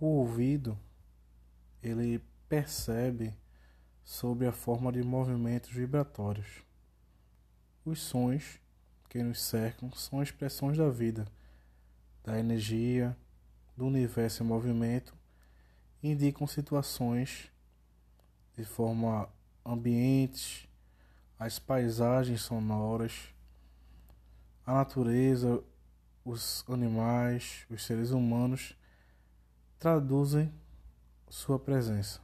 O ouvido, ele percebe sob a forma de movimentos vibratórios. Os sons que nos cercam são expressões da vida, da energia, do universo em movimento, indicam situações de forma ambientes, as paisagens sonoras, a natureza, os animais, os seres humanos traduzem sua presença.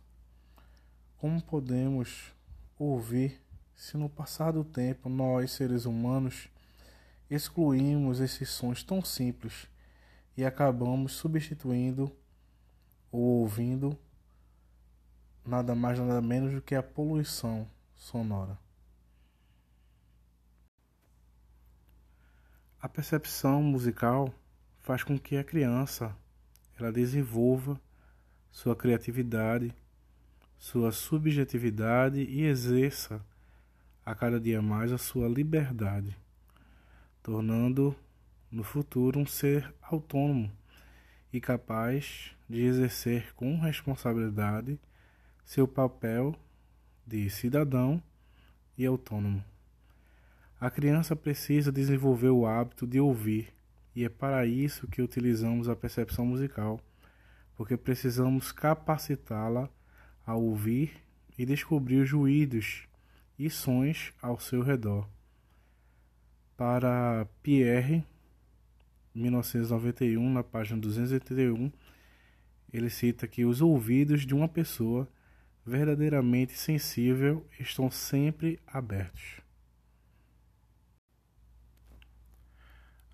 Como podemos ouvir se no passar do tempo nós, seres humanos, excluímos esses sons tão simples e acabamos substituindo ou ouvindo nada mais nada menos do que a poluição sonora. A percepção musical faz com que a criança ela desenvolva sua criatividade, sua subjetividade e exerça a cada dia mais a sua liberdade, tornando no futuro um ser autônomo e capaz de exercer com responsabilidade seu papel de cidadão e autônomo. A criança precisa desenvolver o hábito de ouvir, e é para isso que utilizamos a percepção musical, porque precisamos capacitá-la a ouvir e descobrir os ruídos e sons ao seu redor. Para Pierre, 1991, na página 281, ele cita que os ouvidos de uma pessoa verdadeiramente sensível estão sempre abertos.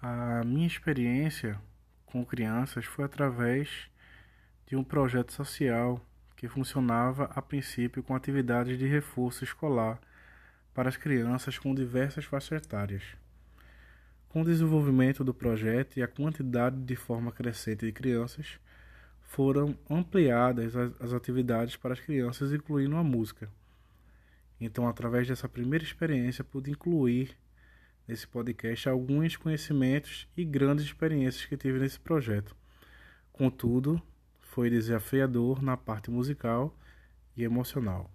A minha experiência com crianças foi através de um projeto social que funcionava a princípio com atividades de reforço escolar para as crianças com diversas faixas etárias. Com o desenvolvimento do projeto e a quantidade de forma crescente de crianças, foram ampliadas as, atividades para as crianças, incluindo a música. Então, através dessa primeira experiência, pude incluir nesse podcast alguns conhecimentos e grandes experiências que tive nesse projeto. Contudo, foi desafiador na parte musical e emocional.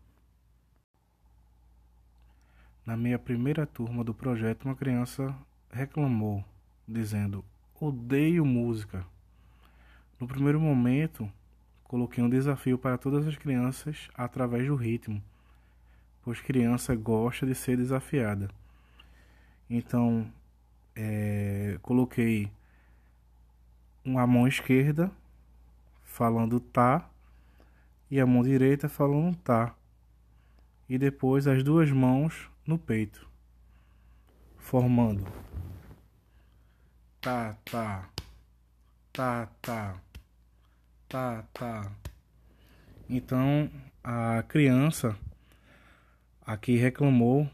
Na minha primeira turma do projeto, uma criança reclamou, dizendo: Odeio música. No primeiro momento, coloquei um desafio para todas as crianças através do ritmo, pois criança gosta de ser desafiada. Então, é, coloquei uma mão esquerda falando tá e a mão direita falando tá. E depois as duas mãos no peito, formando tá, tá, tá, tá, tá, tá. Então a criança aqui reclamou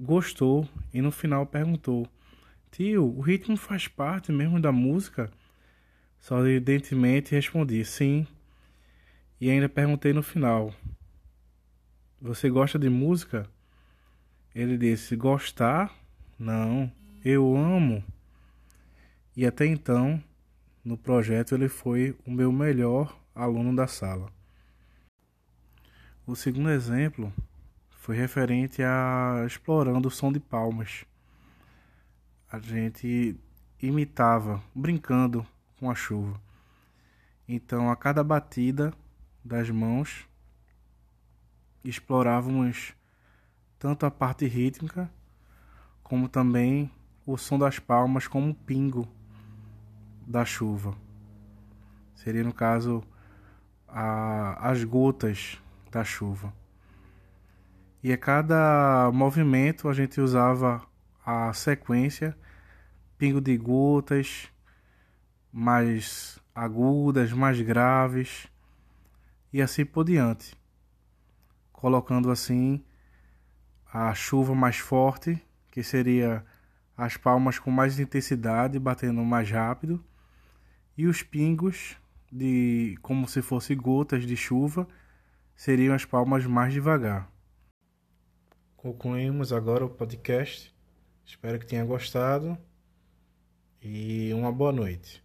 gostou e no final perguntou: Tio, o ritmo faz parte mesmo da música? Sorridentemente respondi: Sim. E ainda perguntei no final: Você gosta de música? Ele disse: Gostar? Não, eu amo. E até então, no projeto, ele foi o meu melhor aluno da sala. O segundo exemplo foi referente a explorando o som de palmas. A gente imitava, brincando com a chuva. Então, a cada batida das mãos, explorávamos tanto a parte rítmica, como também o som das palmas como pingo da chuva. Seria, no caso, a, as gotas da chuva. E a cada movimento a gente usava a sequência pingo de gotas mais agudas, mais graves e assim por diante, colocando assim a chuva mais forte, que seria as palmas com mais intensidade, batendo mais rápido, e os pingos de como se fossem gotas de chuva, seriam as palmas mais devagar. Concluímos agora o podcast. Espero que tenha gostado e uma boa noite.